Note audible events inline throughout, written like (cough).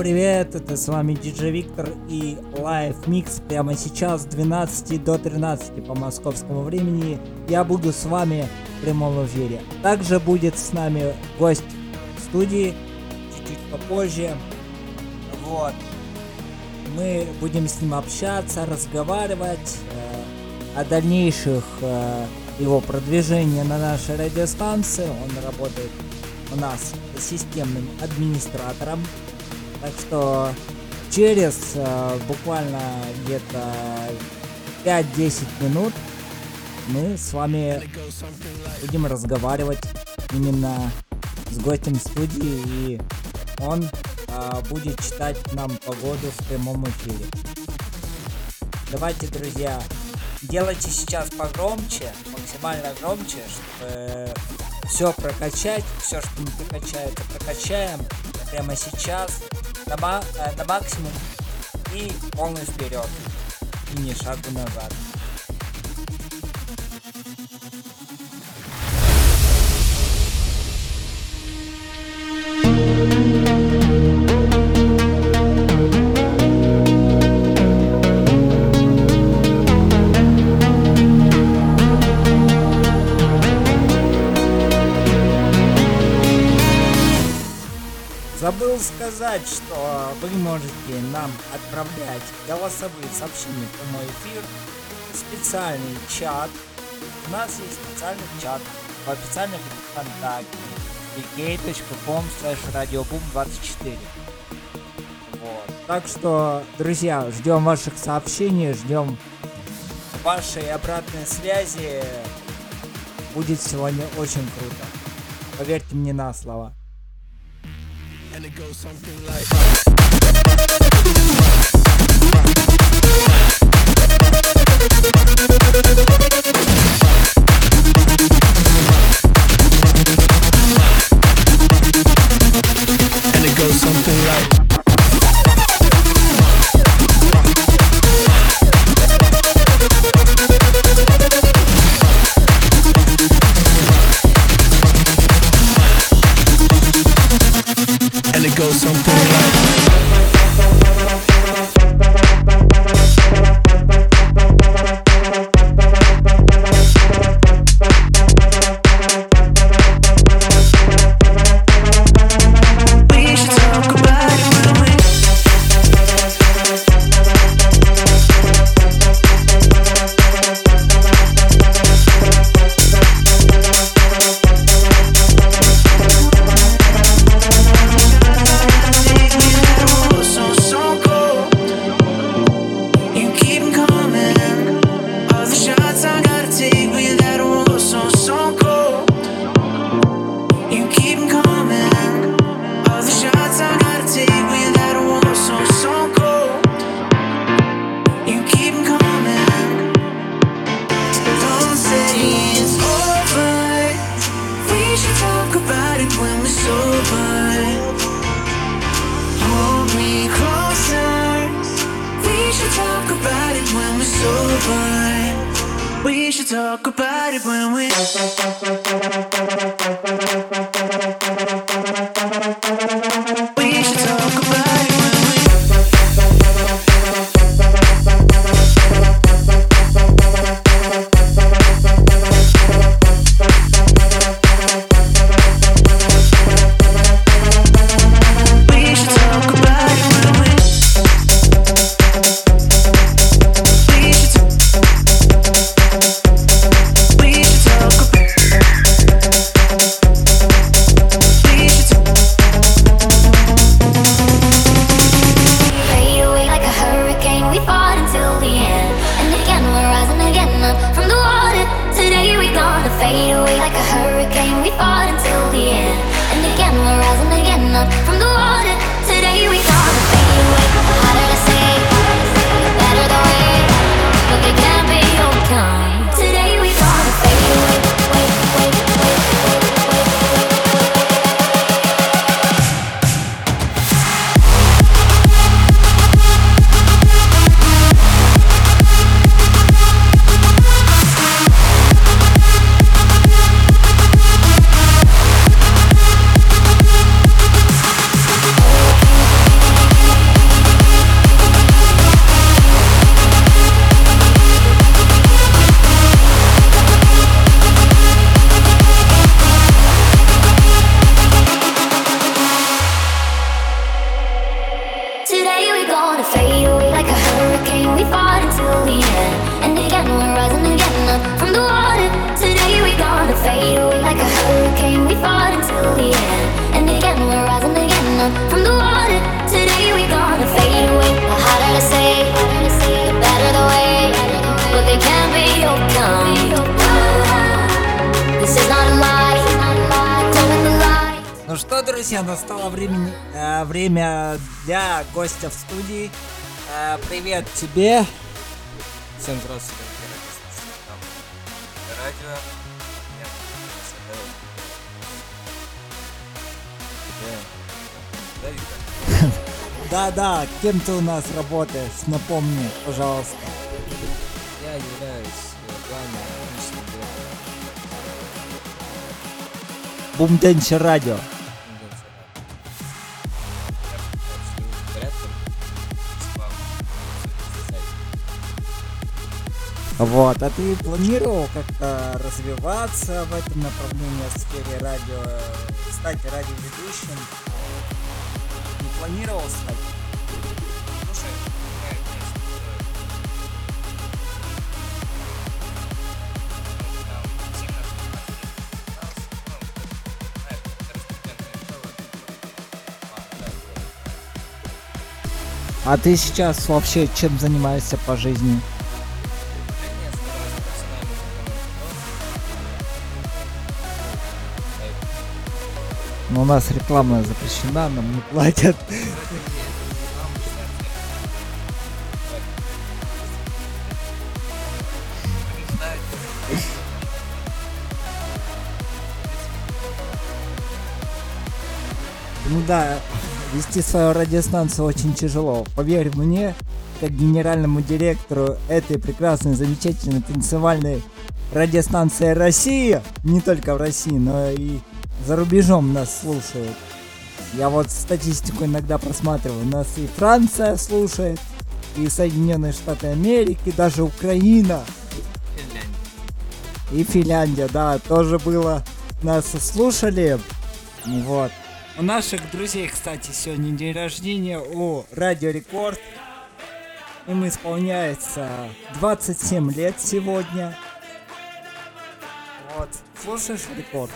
привет, это с вами DJ Виктор и Live Mix прямо сейчас с 12 до 13 по московскому времени. Я буду с вами в прямом эфире. Также будет с нами гость студии чуть-чуть попозже. Вот. Мы будем с ним общаться, разговаривать э, о дальнейших э, его продвижении на нашей радиостанции. Он работает у нас системным администратором так что через э, буквально где-то 5-10 минут мы с вами будем разговаривать именно с гостем студии, и он э, будет читать нам погоду в прямом эфире. Давайте, друзья, делайте сейчас погромче, максимально громче, чтобы все прокачать, все, что мы прокачаем, прокачаем прямо сейчас на, ма э, на максимум и полный вперед. И не шагу назад. Забыл сказать, что вы можете нам отправлять голосовые сообщения в мой эфир специальный чат. У нас есть специальный чат в официальном ВКонтакте vk.com radioboom24 вот. Так что, друзья, ждем ваших сообщений, ждем вашей обратной связи. Будет сегодня очень круто. Поверьте мне на слово. And it goes something like. should talk about it when we're sober. We should talk about it when we're. Друзья, настало времени, э, время для гостя в студии. Э, привет тебе. Всем здравствуйте. Радио. Да-да, кем ты у нас работаешь? Напомни, пожалуйста. Я являюсь э, главным Бумденче радио. Вот, а ты планировал как-то развиваться в этом направлении, в сфере радио, стать радиоведущим? Не планировал стать? А ты сейчас вообще чем занимаешься по жизни? Ну, у нас реклама запрещена, нам не платят. Ну да, вести свою радиостанцию очень тяжело. Поверь мне, как генеральному директору этой прекрасной, замечательной танцевальной радиостанции Россия, не только в России, но и за рубежом нас слушают. Я вот статистику иногда просматриваю. Нас и Франция слушает, и Соединенные Штаты Америки, даже Украина и Финляндия, да, тоже было. Нас слушали. Вот. У наших друзей, кстати, сегодня день рождения у Радио Рекорд. Им исполняется 27 лет сегодня. Вот. Слушаешь рекорд?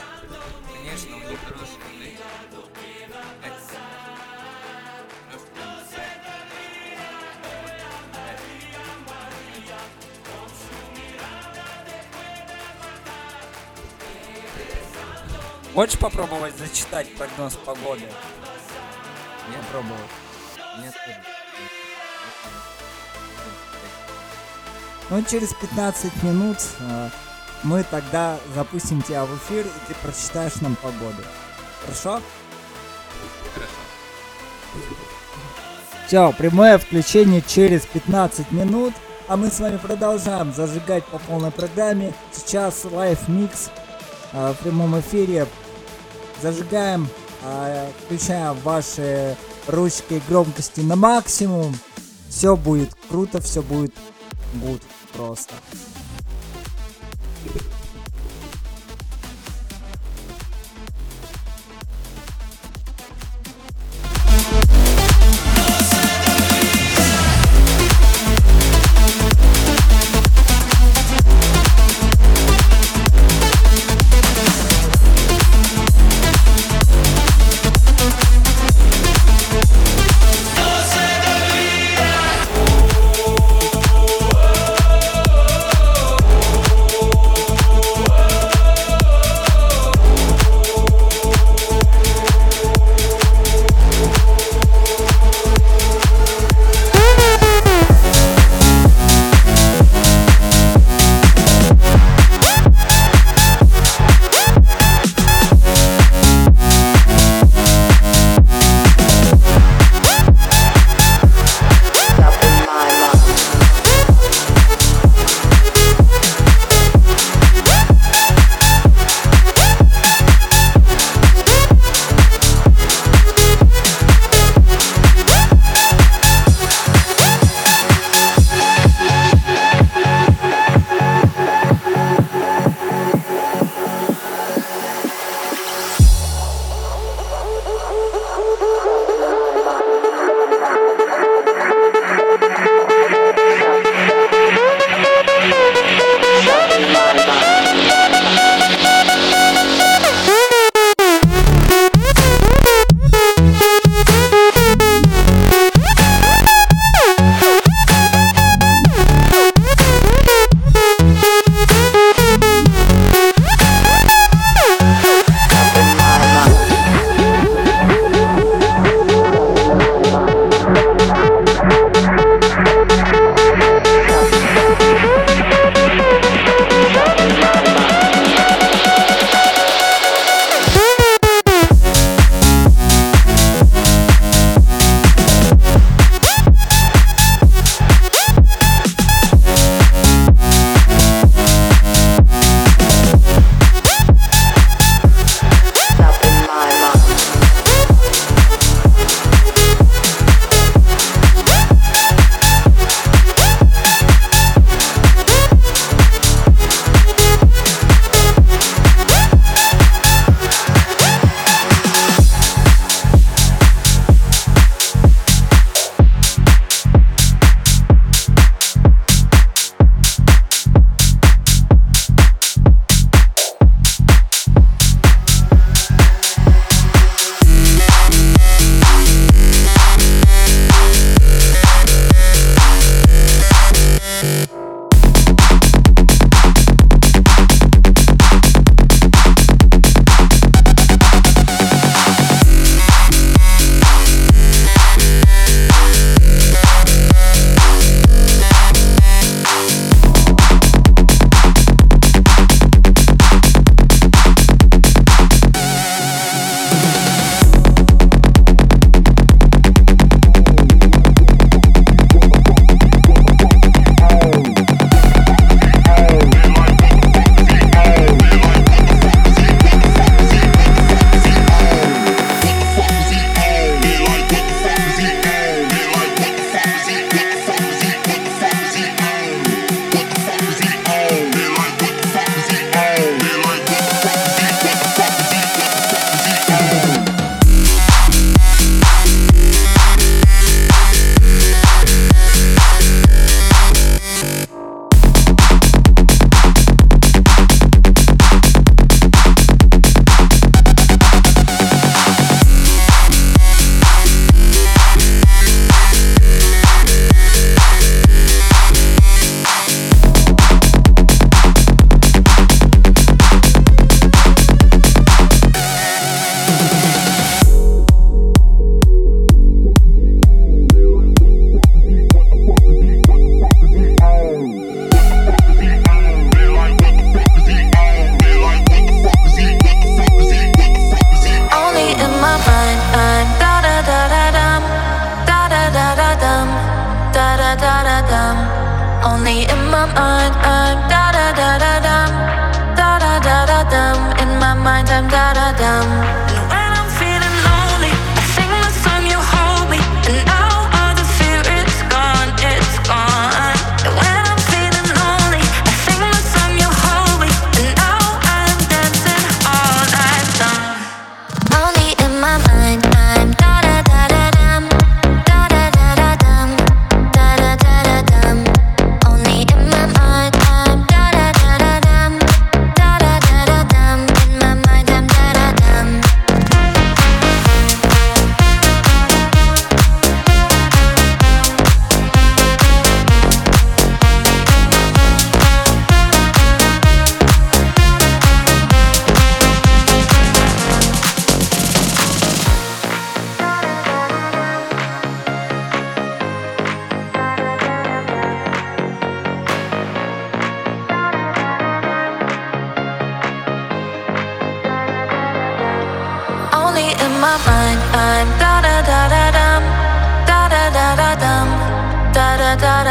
Хочешь попробовать зачитать прогноз погоды? Нет, Попробовать. нет. Ну, через 15 минут э, мы тогда запустим тебя в эфир, и ты прочитаешь нам погоду. Хорошо? Хорошо. Все, прямое включение через 15 минут. А мы с вами продолжаем зажигать по полной программе. Сейчас live mix э, в прямом эфире. Зажигаем, э, включаем ваши ручки громкости на максимум. Все будет круто, все будет гуд просто. Thank you.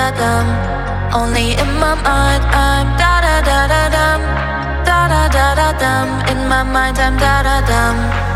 da dum. Only in my mind I'm da da da da dum. Da da da da dum. In my mind I'm da da dum.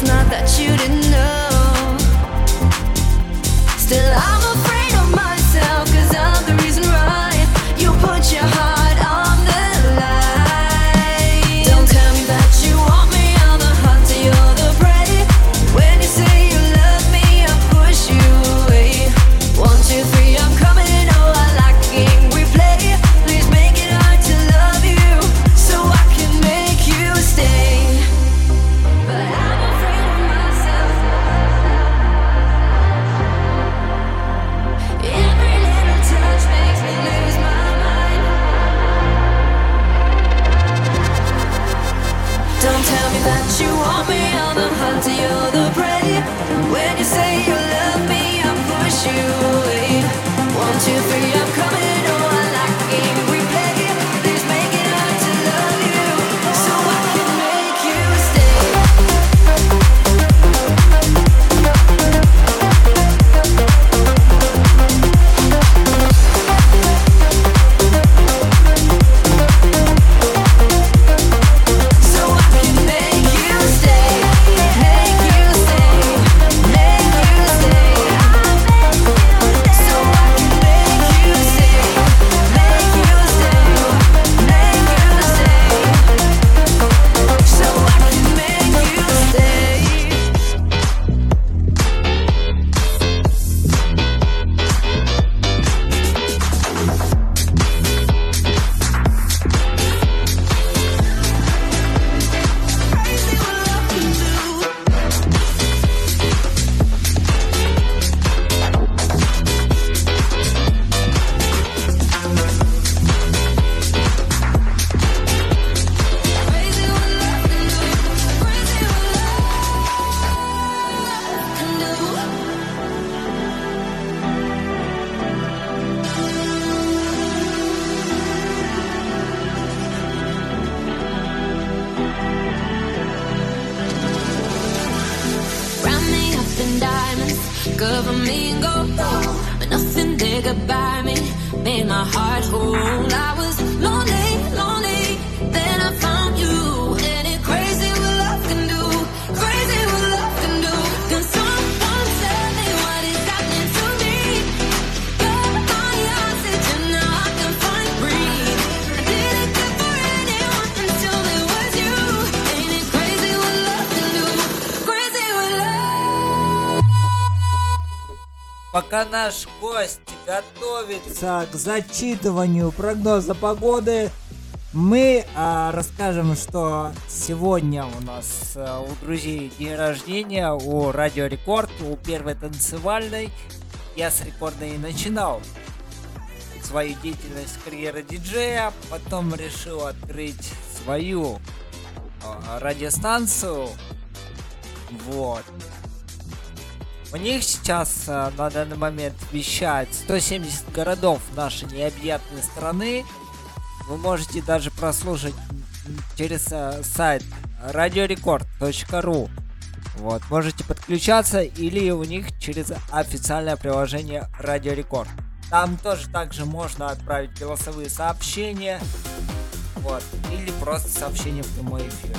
It's not that you didn't готовится к зачитыванию прогноза погоды, мы а, расскажем, что сегодня у нас а, у друзей день рождения, у Радио Рекорд, у первой танцевальной. Я с рекорда и начинал свою деятельность карьеры диджея, потом решил открыть свою а, радиостанцию. Вот. У них сейчас а, на данный момент вещает 170 городов нашей необъятной страны. Вы можете даже прослушать через а, сайт radiorecord.ru. Вот, можете подключаться или у них через официальное приложение Радио Рекорд. Там тоже также можно отправить голосовые сообщения. Вот, или просто сообщение в прямой эфир.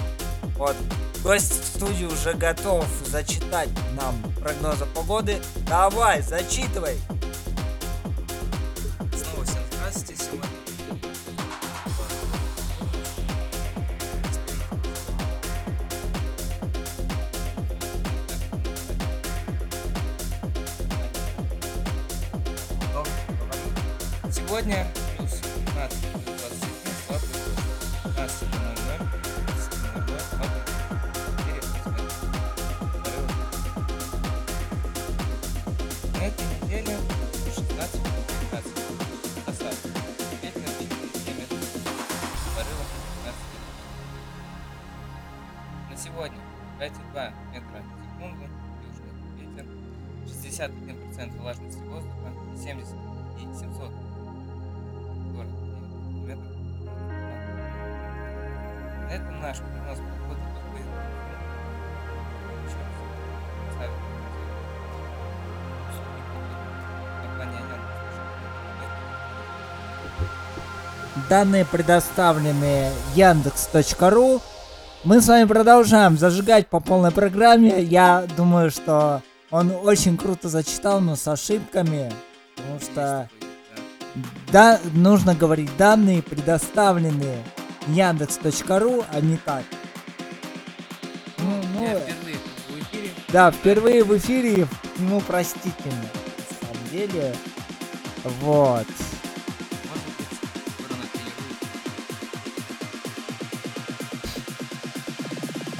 Вот, гость в студии уже готов зачитать нам прогнозы погоды. Давай, зачитывай. Снова всем здравствуйте. Сегодня Сегодня Раз ставим услуги погоды. Компания Яндекс. Данные предоставлены Яндекс.ру. Мы с вами продолжаем зажигать по полной программе. Я думаю, что он очень круто зачитал, но с ошибками. Потому что да, нужно говорить данные предоставлены Яндекс.ру, а не так. Ну, ну, Я впервые в эфире. да, впервые в эфире, ну, простительно, на самом деле. Вот.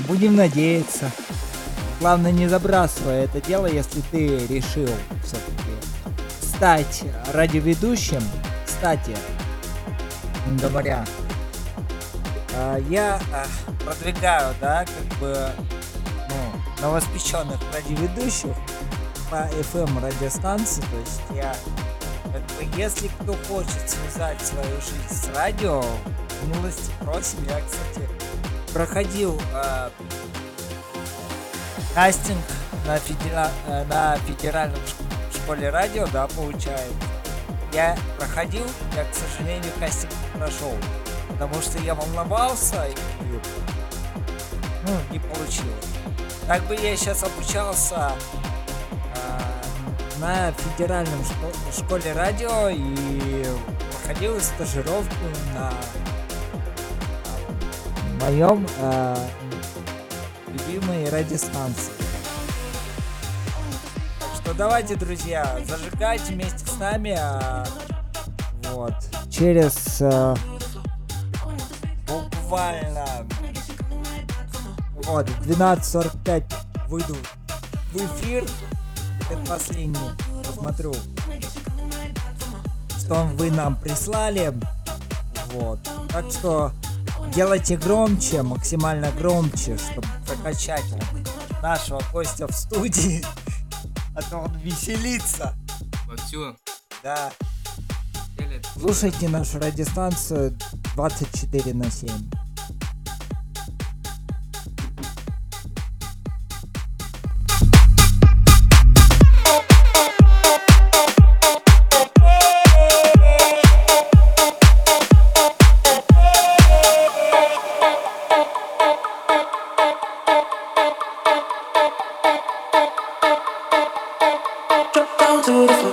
Будем надеяться. Главное, не забрасывай это дело, если ты решил все-таки стать радиоведущим. Кстати, говоря, я а, продвигаю, да, как бы, ну, новоспеченных радиоведущих по FM радиостанции, то есть я, как бы, если кто хочет связать свою жизнь с радио, милости просим, я, кстати, проходил а, кастинг на, федера- э, на федеральном школе радио, да, получается. Я проходил, я, к сожалению, кастинг прошел, потому что я волновался и, ну, не получилось. Так бы я сейчас обучался а, на федеральном шко- школе радио и проходил стажировку на моем э, любимой радиостанции. Так что давайте, друзья, зажигайте вместе с нами. а, вот. Через э, буквально вот, в 12.45 выйду в эфир. Предпоследний. Посмотрю, что вы нам прислали. Вот. Так что делайте громче, максимально громче, чтобы прокачать нашего гостя в студии. (laughs) А то он веселится. Вовсю. Да. Слушайте нашу радиостанцию 24 на 7. to the floor.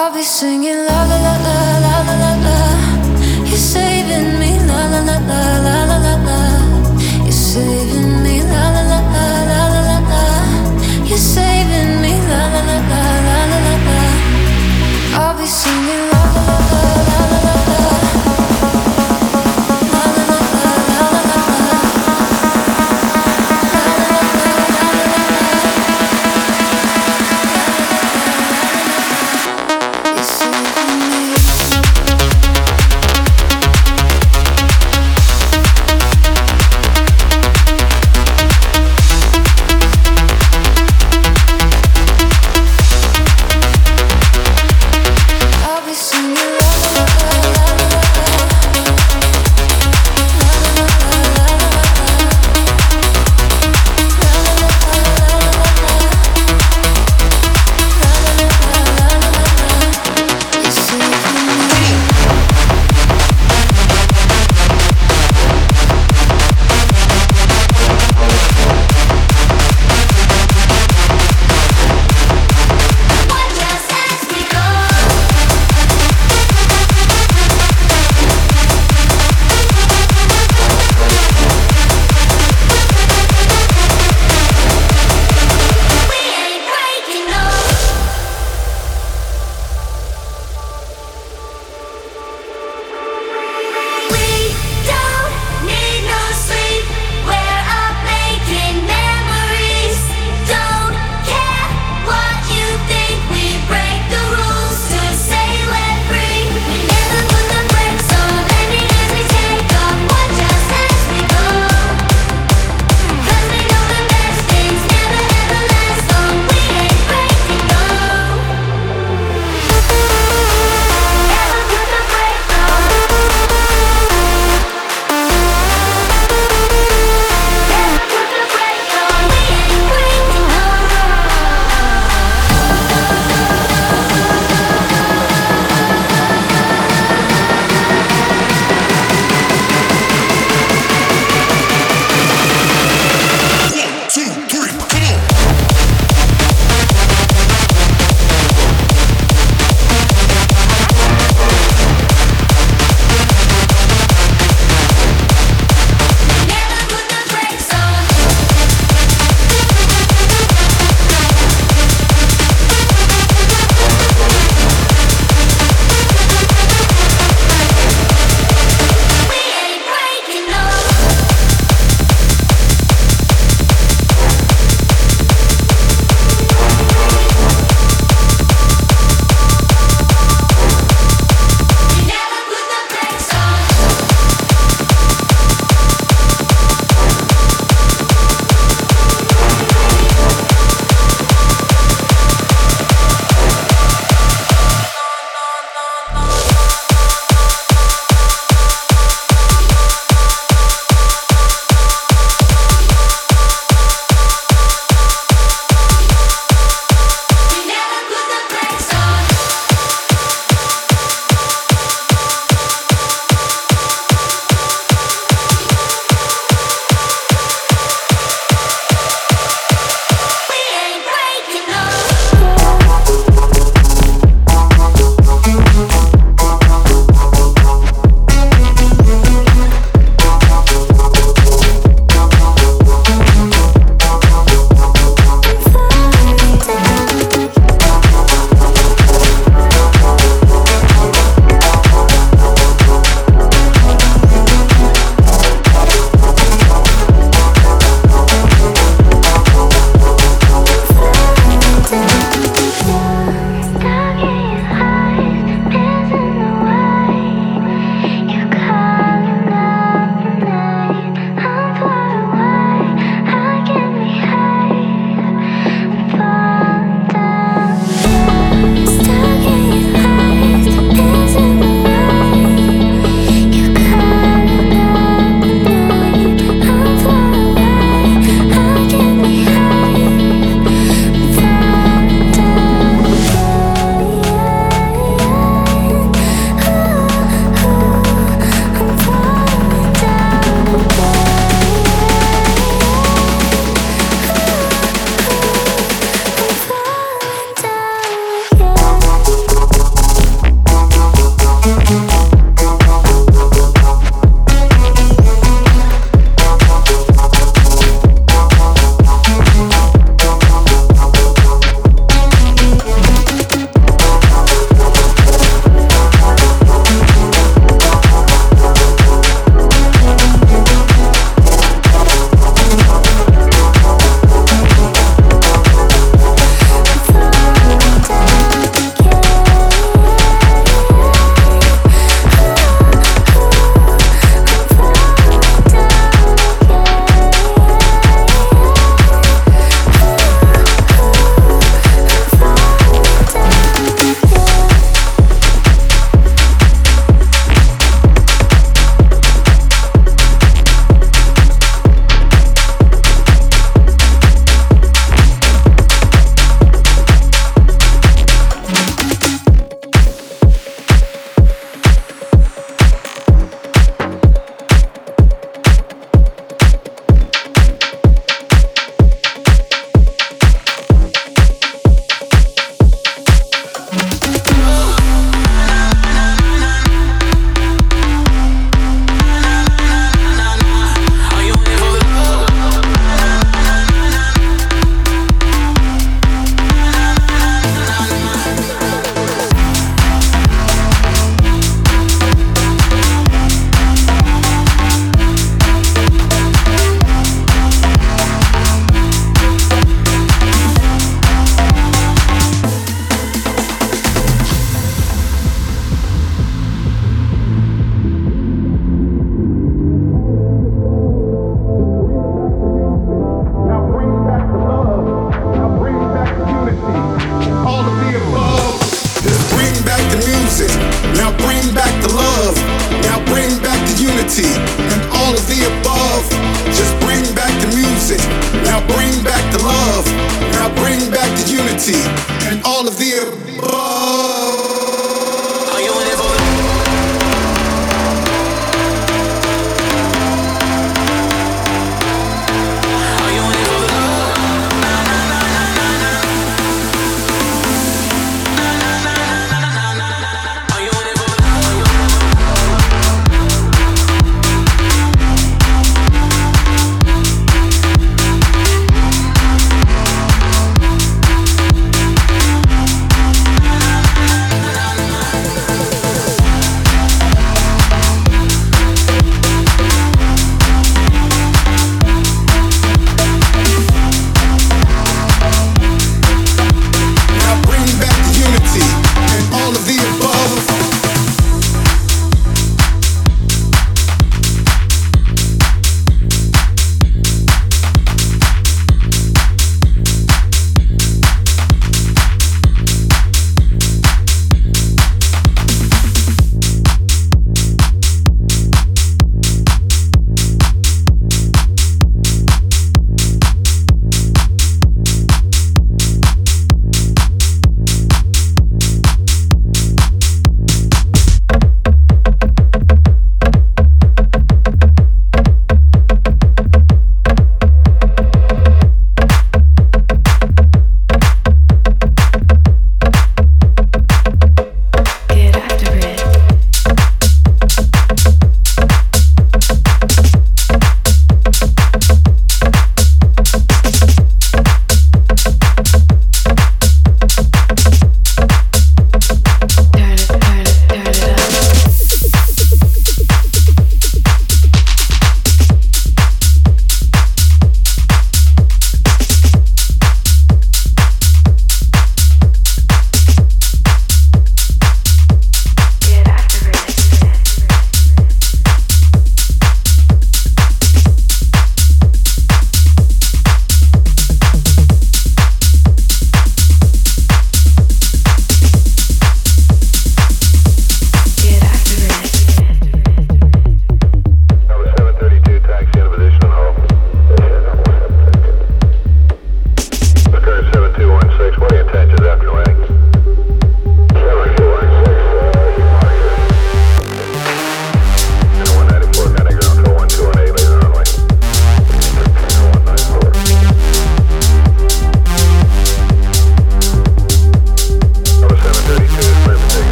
I'll be singing la la la la la la la. You're saving me.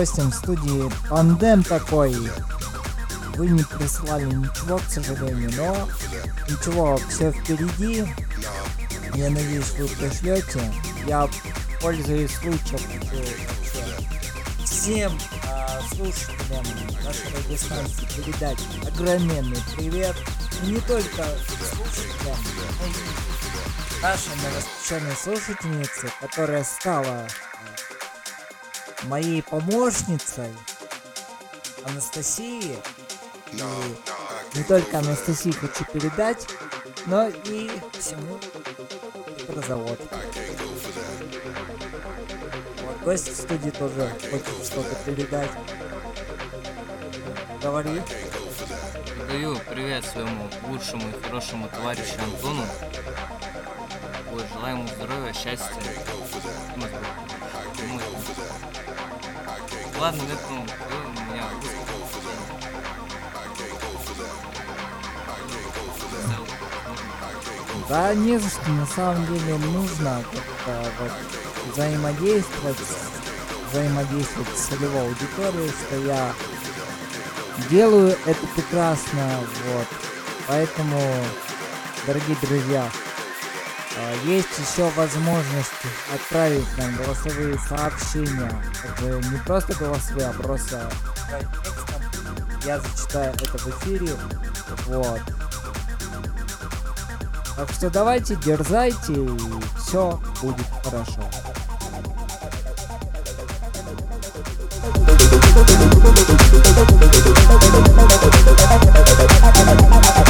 Гостем в студии тандем такой. Вы не прислали ничего, к сожалению, но ничего, все впереди. Я надеюсь, вы пришлете. Я пользуюсь случаем всем а, слушателям нашей радиостанции передать огроменный привет. И не только слушателям, но и нашей новоспеченной слушательнице, которая стала моей помощницей Анастасии. I Не только Анастасии хочу передать, но и всему for that. Вот, гость в студии тоже хочет что-то передать. Говори. Передаю привет своему лучшему и хорошему товарищу Антону. Вот, желаю ему здоровья, счастья. Ладно, этом всё, у меня Да не за что, на самом деле нужно как-то вот взаимодействовать, взаимодействовать с целевой аудиторией, что я делаю это прекрасно, вот. Поэтому, дорогие друзья, есть еще возможность отправить нам голосовые сообщения. Это не просто голосовые, а просто. Я зачитаю это в эфире. Вот. Так что давайте, дерзайте, и все будет хорошо. No,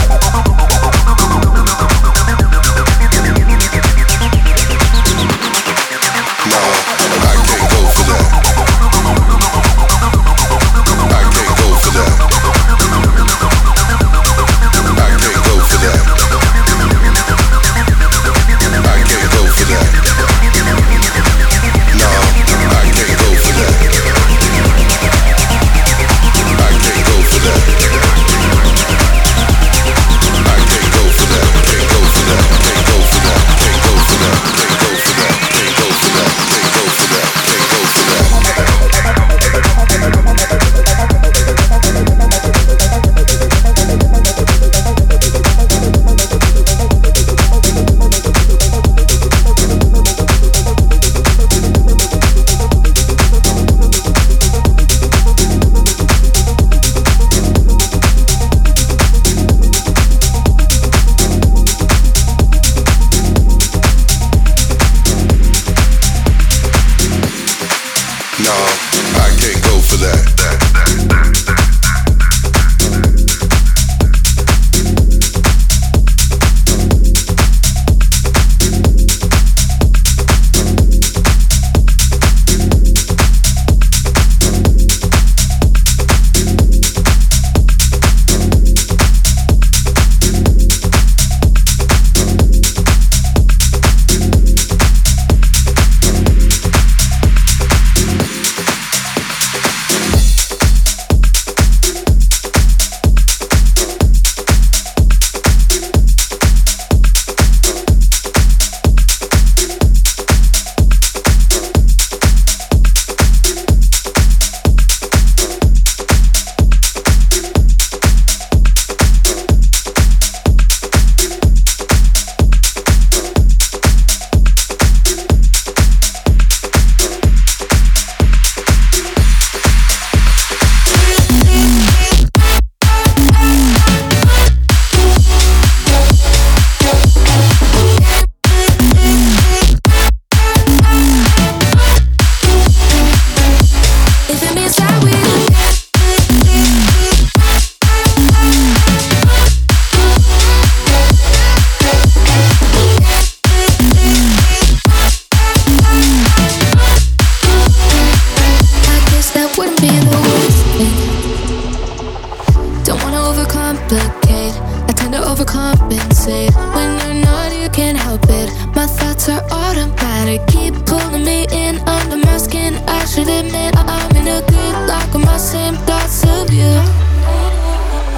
same thoughts of you.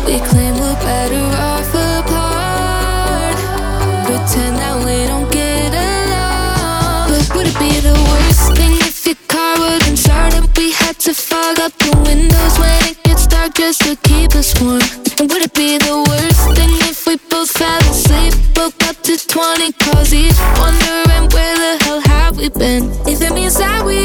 We claim we're better off apart. Pretend that we don't get along. But would it be the worst thing if your car wouldn't start and we had to fog up the windows when it gets dark just to keep us warm? And would it be the worst thing if we both fell asleep, woke up to 20 calls each, wondering where the hell have we been? If it means that we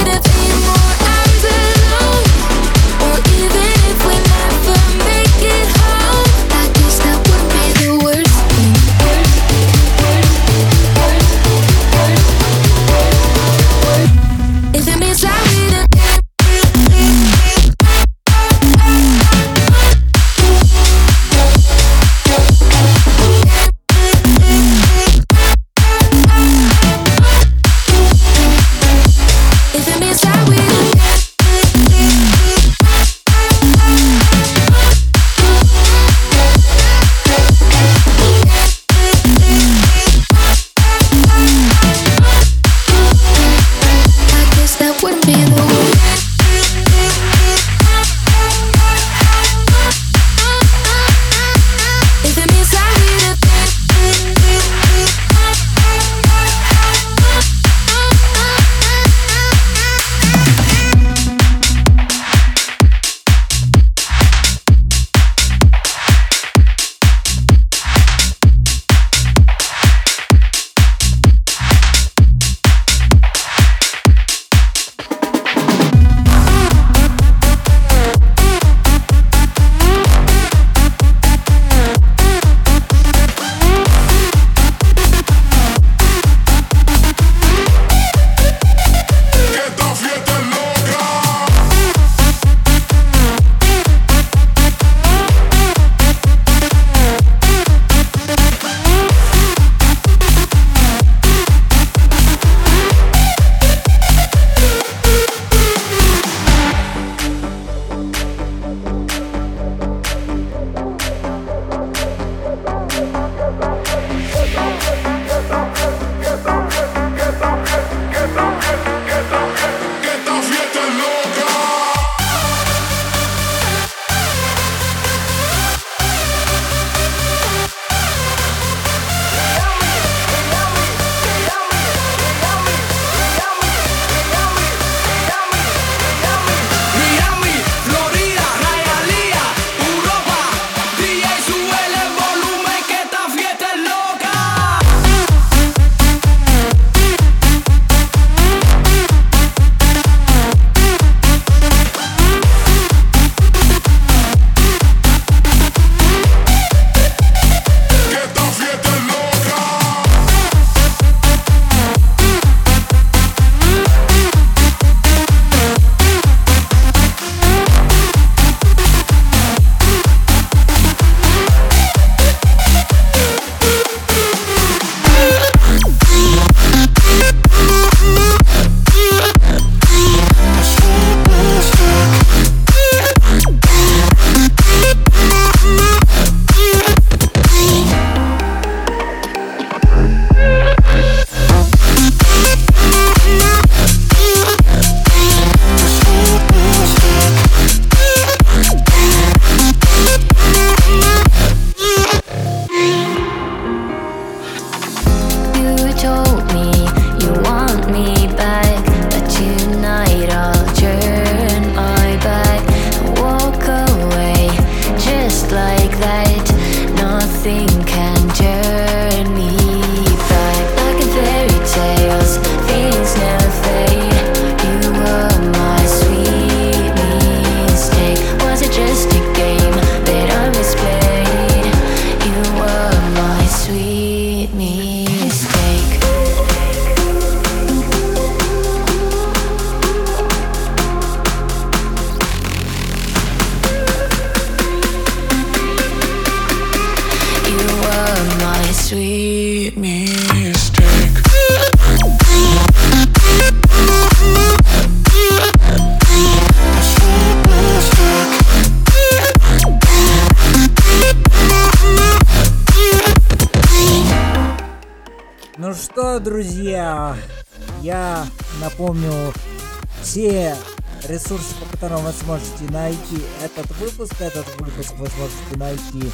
сможете найти этот выпуск. Этот выпуск вы сможете найти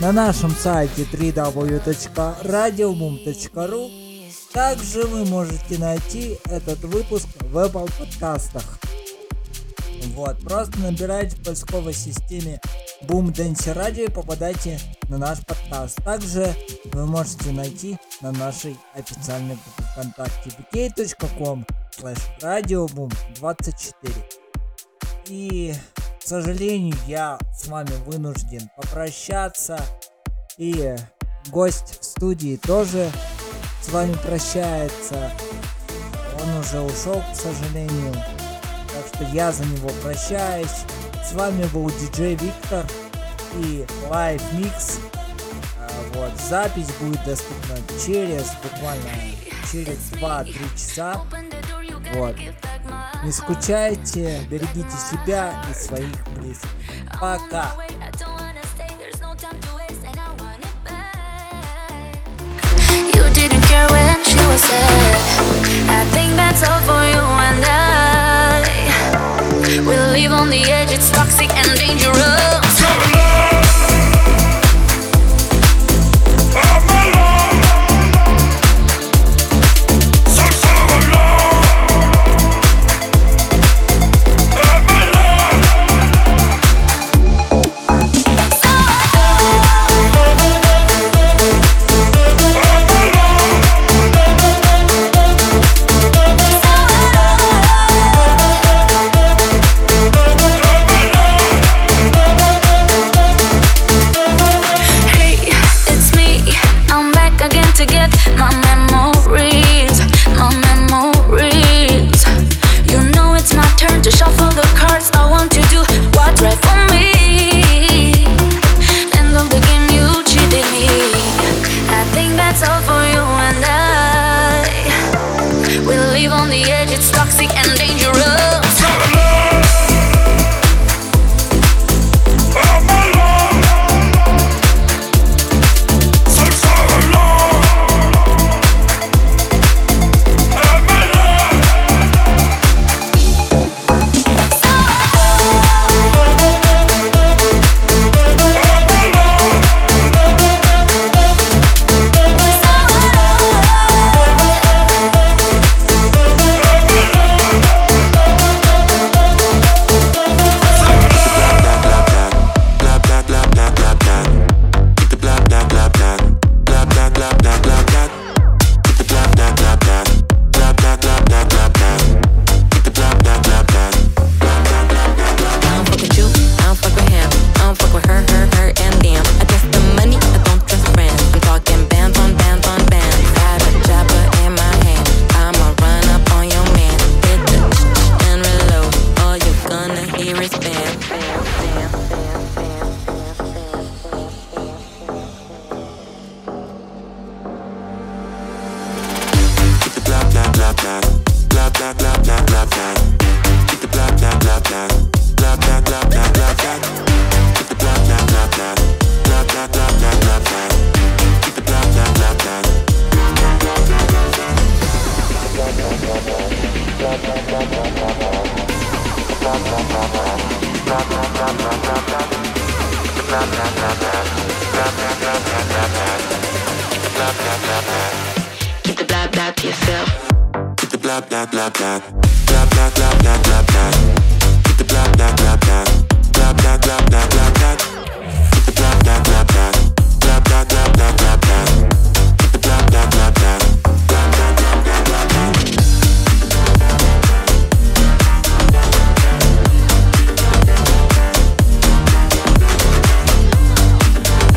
на нашем сайте www.radioboom.ru Также вы можете найти этот выпуск в Apple подкастах. Вот, просто набирайте в поисковой системе Boom Dance Radio и попадайте на наш подкаст. Также вы можете найти на нашей официальной группе ВКонтакте vk.com slash radioboom24. И, к сожалению, я с вами вынужден попрощаться. И гость в студии тоже с вами прощается. Он уже ушел, к сожалению. Так что я за него прощаюсь. С вами был диджей Виктор и Live Mix. А, Вот, запись будет доступна через буквально через 2-3 часа. Вот. Не скучайте, берегите себя и своих близких. Пока. We live on the edge, it's toxic and dangerous.